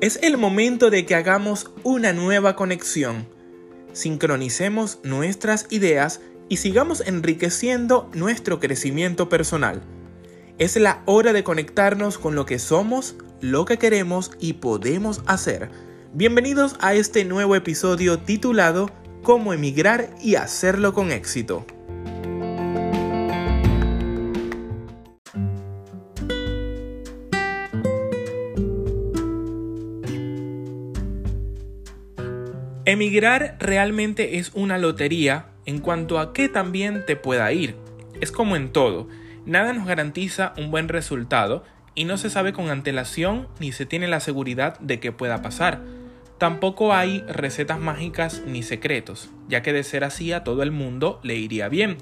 Es el momento de que hagamos una nueva conexión, sincronicemos nuestras ideas y sigamos enriqueciendo nuestro crecimiento personal. Es la hora de conectarnos con lo que somos, lo que queremos y podemos hacer. Bienvenidos a este nuevo episodio titulado Cómo emigrar y hacerlo con éxito. Emigrar realmente es una lotería en cuanto a qué también te pueda ir. Es como en todo, nada nos garantiza un buen resultado y no se sabe con antelación ni se tiene la seguridad de que pueda pasar. Tampoco hay recetas mágicas ni secretos, ya que de ser así a todo el mundo le iría bien.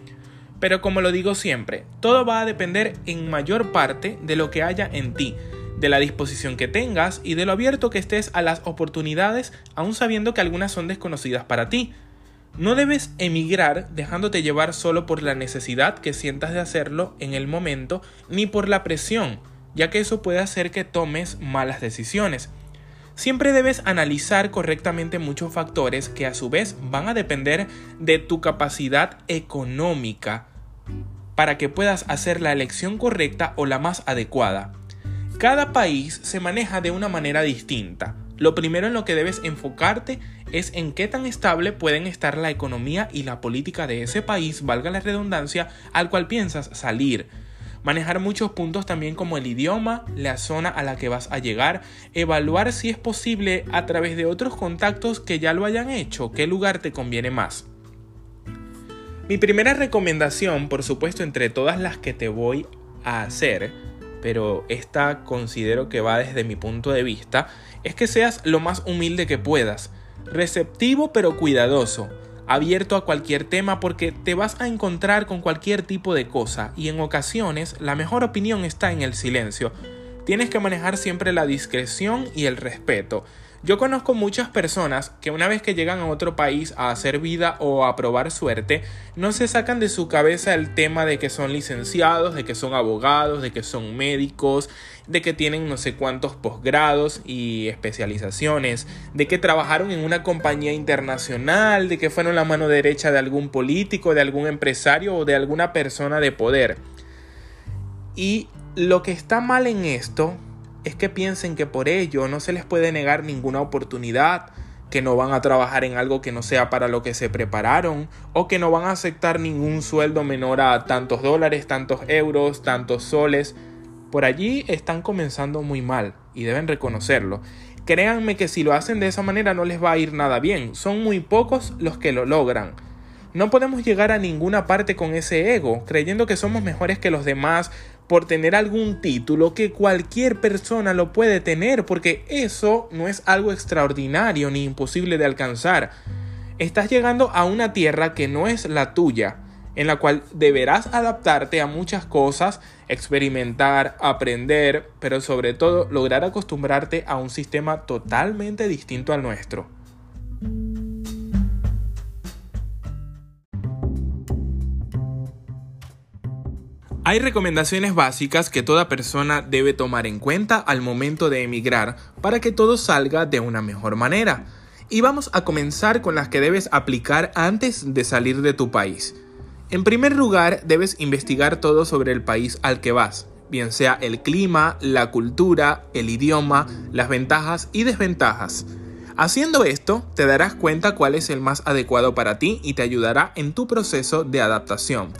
Pero como lo digo siempre, todo va a depender en mayor parte de lo que haya en ti, de la disposición que tengas y de lo abierto que estés a las oportunidades, aun sabiendo que algunas son desconocidas para ti. No debes emigrar dejándote llevar solo por la necesidad que sientas de hacerlo en el momento, ni por la presión, ya que eso puede hacer que tomes malas decisiones. Siempre debes analizar correctamente muchos factores que a su vez van a depender de tu capacidad económica para que puedas hacer la elección correcta o la más adecuada. Cada país se maneja de una manera distinta. Lo primero en lo que debes enfocarte es en qué tan estable pueden estar la economía y la política de ese país, valga la redundancia, al cual piensas salir. Manejar muchos puntos también como el idioma, la zona a la que vas a llegar, evaluar si es posible a través de otros contactos que ya lo hayan hecho, qué lugar te conviene más. Mi primera recomendación, por supuesto entre todas las que te voy a hacer, pero esta considero que va desde mi punto de vista, es que seas lo más humilde que puedas, receptivo pero cuidadoso, abierto a cualquier tema porque te vas a encontrar con cualquier tipo de cosa y en ocasiones la mejor opinión está en el silencio. Tienes que manejar siempre la discreción y el respeto. Yo conozco muchas personas que una vez que llegan a otro país a hacer vida o a probar suerte, no se sacan de su cabeza el tema de que son licenciados, de que son abogados, de que son médicos, de que tienen no sé cuántos posgrados y especializaciones, de que trabajaron en una compañía internacional, de que fueron la mano derecha de algún político, de algún empresario o de alguna persona de poder. Y lo que está mal en esto es que piensen que por ello no se les puede negar ninguna oportunidad, que no van a trabajar en algo que no sea para lo que se prepararon, o que no van a aceptar ningún sueldo menor a tantos dólares, tantos euros, tantos soles. Por allí están comenzando muy mal y deben reconocerlo. Créanme que si lo hacen de esa manera no les va a ir nada bien, son muy pocos los que lo logran. No podemos llegar a ninguna parte con ese ego, creyendo que somos mejores que los demás por tener algún título que cualquier persona lo puede tener, porque eso no es algo extraordinario ni imposible de alcanzar. Estás llegando a una tierra que no es la tuya, en la cual deberás adaptarte a muchas cosas, experimentar, aprender, pero sobre todo lograr acostumbrarte a un sistema totalmente distinto al nuestro. Hay recomendaciones básicas que toda persona debe tomar en cuenta al momento de emigrar para que todo salga de una mejor manera. Y vamos a comenzar con las que debes aplicar antes de salir de tu país. En primer lugar, debes investigar todo sobre el país al que vas, bien sea el clima, la cultura, el idioma, las ventajas y desventajas. Haciendo esto, te darás cuenta cuál es el más adecuado para ti y te ayudará en tu proceso de adaptación.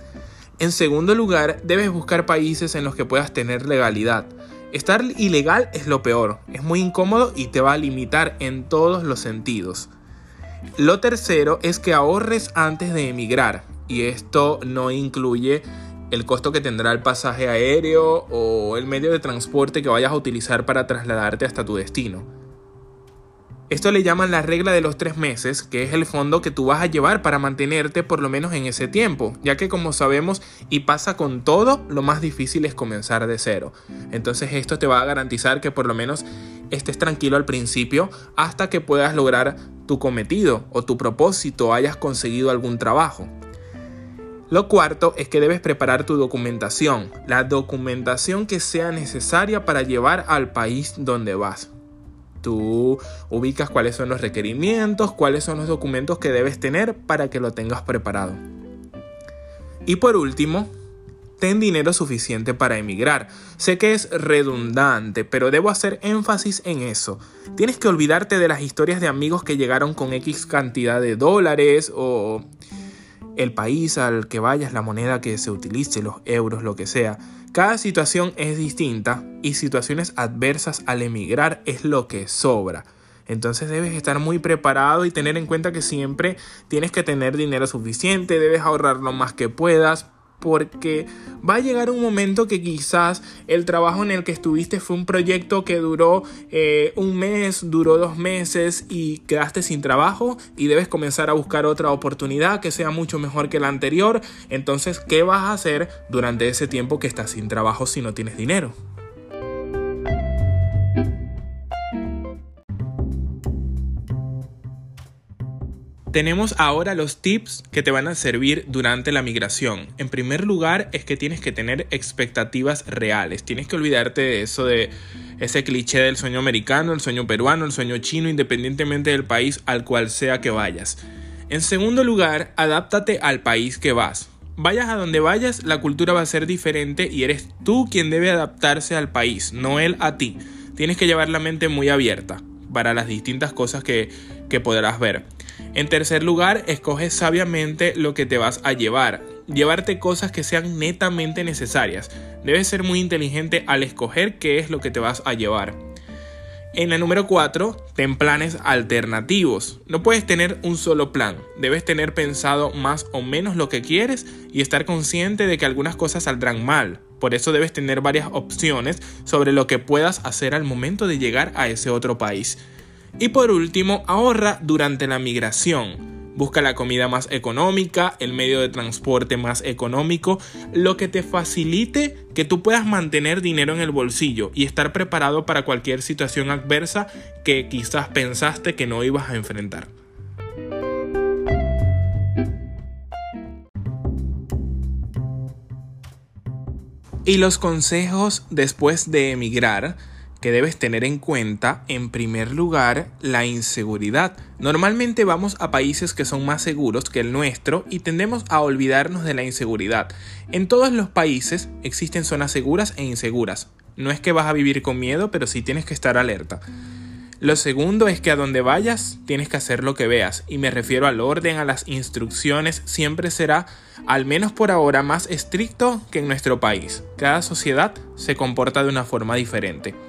En segundo lugar, debes buscar países en los que puedas tener legalidad. Estar ilegal es lo peor, es muy incómodo y te va a limitar en todos los sentidos. Lo tercero es que ahorres antes de emigrar y esto no incluye el costo que tendrá el pasaje aéreo o el medio de transporte que vayas a utilizar para trasladarte hasta tu destino. Esto le llaman la regla de los tres meses, que es el fondo que tú vas a llevar para mantenerte por lo menos en ese tiempo, ya que como sabemos y pasa con todo, lo más difícil es comenzar de cero. Entonces esto te va a garantizar que por lo menos estés tranquilo al principio hasta que puedas lograr tu cometido o tu propósito, hayas conseguido algún trabajo. Lo cuarto es que debes preparar tu documentación, la documentación que sea necesaria para llevar al país donde vas tú ubicas cuáles son los requerimientos, cuáles son los documentos que debes tener para que lo tengas preparado. Y por último, ten dinero suficiente para emigrar. Sé que es redundante, pero debo hacer énfasis en eso. Tienes que olvidarte de las historias de amigos que llegaron con X cantidad de dólares o el país al que vayas, la moneda que se utilice, los euros, lo que sea. Cada situación es distinta y situaciones adversas al emigrar es lo que sobra. Entonces debes estar muy preparado y tener en cuenta que siempre tienes que tener dinero suficiente, debes ahorrar lo más que puedas, porque va a llegar un momento que quizás el trabajo en el que estuviste fue un proyecto que duró eh, un mes, duró dos meses y quedaste sin trabajo y debes comenzar a buscar otra oportunidad que sea mucho mejor que la anterior. Entonces, ¿qué vas a hacer durante ese tiempo que estás sin trabajo si no tienes dinero? Tenemos ahora los tips que te van a servir durante la migración. En primer lugar es que tienes que tener expectativas reales. Tienes que olvidarte de eso de ese cliché del sueño americano, el sueño peruano, el sueño chino, independientemente del país al cual sea que vayas. En segundo lugar, adáptate al país que vas. Vayas a donde vayas, la cultura va a ser diferente y eres tú quien debe adaptarse al país, no él a ti. Tienes que llevar la mente muy abierta para las distintas cosas que, que podrás ver. En tercer lugar, escoge sabiamente lo que te vas a llevar. Llevarte cosas que sean netamente necesarias. Debes ser muy inteligente al escoger qué es lo que te vas a llevar. En la número 4, ten planes alternativos. No puedes tener un solo plan. Debes tener pensado más o menos lo que quieres y estar consciente de que algunas cosas saldrán mal. Por eso debes tener varias opciones sobre lo que puedas hacer al momento de llegar a ese otro país. Y por último, ahorra durante la migración. Busca la comida más económica, el medio de transporte más económico, lo que te facilite que tú puedas mantener dinero en el bolsillo y estar preparado para cualquier situación adversa que quizás pensaste que no ibas a enfrentar. Y los consejos después de emigrar que debes tener en cuenta, en primer lugar, la inseguridad. Normalmente vamos a países que son más seguros que el nuestro y tendemos a olvidarnos de la inseguridad. En todos los países existen zonas seguras e inseguras. No es que vas a vivir con miedo, pero sí tienes que estar alerta. Lo segundo es que a donde vayas tienes que hacer lo que veas, y me refiero al orden, a las instrucciones, siempre será, al menos por ahora, más estricto que en nuestro país. Cada sociedad se comporta de una forma diferente.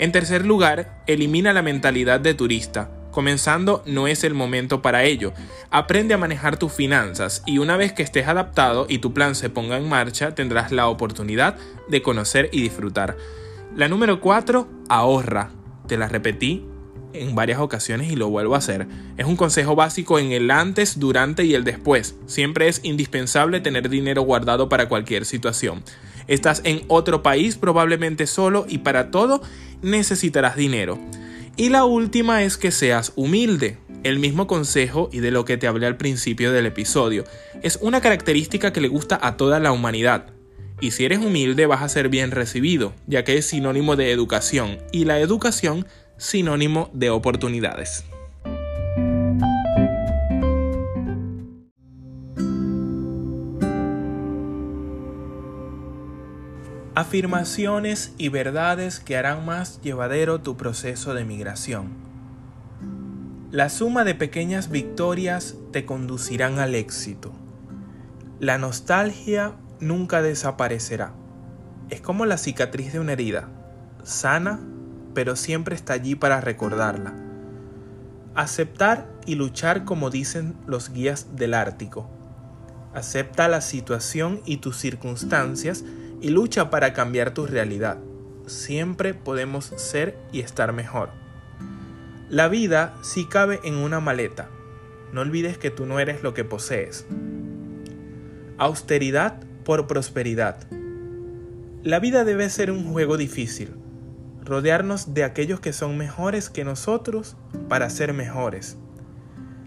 En tercer lugar, elimina la mentalidad de turista. Comenzando no es el momento para ello. Aprende a manejar tus finanzas y una vez que estés adaptado y tu plan se ponga en marcha, tendrás la oportunidad de conocer y disfrutar. La número 4, ahorra. Te la repetí en varias ocasiones y lo vuelvo a hacer. Es un consejo básico en el antes, durante y el después. Siempre es indispensable tener dinero guardado para cualquier situación. Estás en otro país probablemente solo y para todo necesitarás dinero. Y la última es que seas humilde. El mismo consejo y de lo que te hablé al principio del episodio. Es una característica que le gusta a toda la humanidad. Y si eres humilde vas a ser bien recibido, ya que es sinónimo de educación y la educación sinónimo de oportunidades. Afirmaciones y verdades que harán más llevadero tu proceso de migración. La suma de pequeñas victorias te conducirán al éxito. La nostalgia nunca desaparecerá. Es como la cicatriz de una herida, sana pero siempre está allí para recordarla. Aceptar y luchar como dicen los guías del Ártico. Acepta la situación y tus circunstancias y lucha para cambiar tu realidad. Siempre podemos ser y estar mejor. La vida sí cabe en una maleta. No olvides que tú no eres lo que posees. Austeridad por prosperidad. La vida debe ser un juego difícil rodearnos de aquellos que son mejores que nosotros para ser mejores.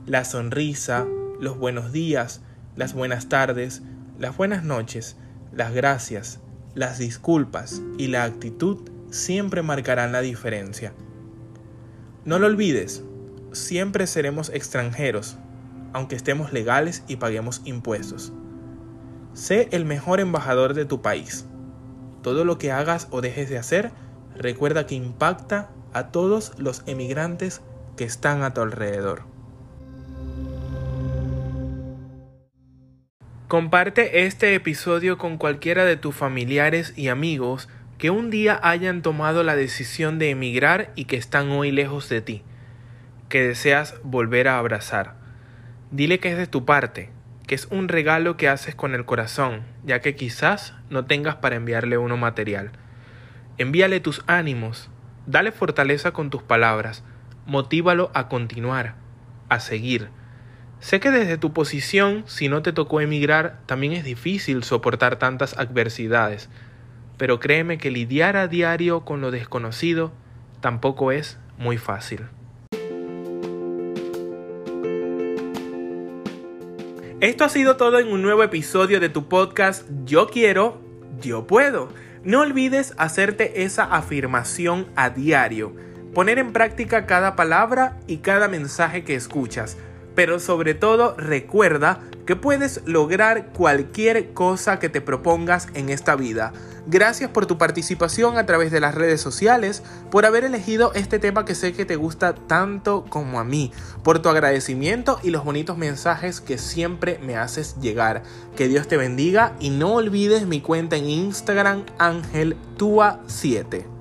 La sonrisa, los buenos días, las buenas tardes, las buenas noches, las gracias, las disculpas y la actitud siempre marcarán la diferencia. No lo olvides, siempre seremos extranjeros, aunque estemos legales y paguemos impuestos. Sé el mejor embajador de tu país. Todo lo que hagas o dejes de hacer, recuerda que impacta a todos los emigrantes que están a tu alrededor. Comparte este episodio con cualquiera de tus familiares y amigos que un día hayan tomado la decisión de emigrar y que están hoy lejos de ti, que deseas volver a abrazar. Dile que es de tu parte, que es un regalo que haces con el corazón, ya que quizás no tengas para enviarle uno material. Envíale tus ánimos, dale fortaleza con tus palabras, motívalo a continuar, a seguir. Sé que desde tu posición, si no te tocó emigrar, también es difícil soportar tantas adversidades, pero créeme que lidiar a diario con lo desconocido tampoco es muy fácil. Esto ha sido todo en un nuevo episodio de tu podcast Yo quiero, yo puedo. No olvides hacerte esa afirmación a diario, poner en práctica cada palabra y cada mensaje que escuchas, pero sobre todo recuerda que puedes lograr cualquier cosa que te propongas en esta vida. Gracias por tu participación a través de las redes sociales, por haber elegido este tema que sé que te gusta tanto como a mí, por tu agradecimiento y los bonitos mensajes que siempre me haces llegar. Que Dios te bendiga y no olvides mi cuenta en Instagram angeltua7.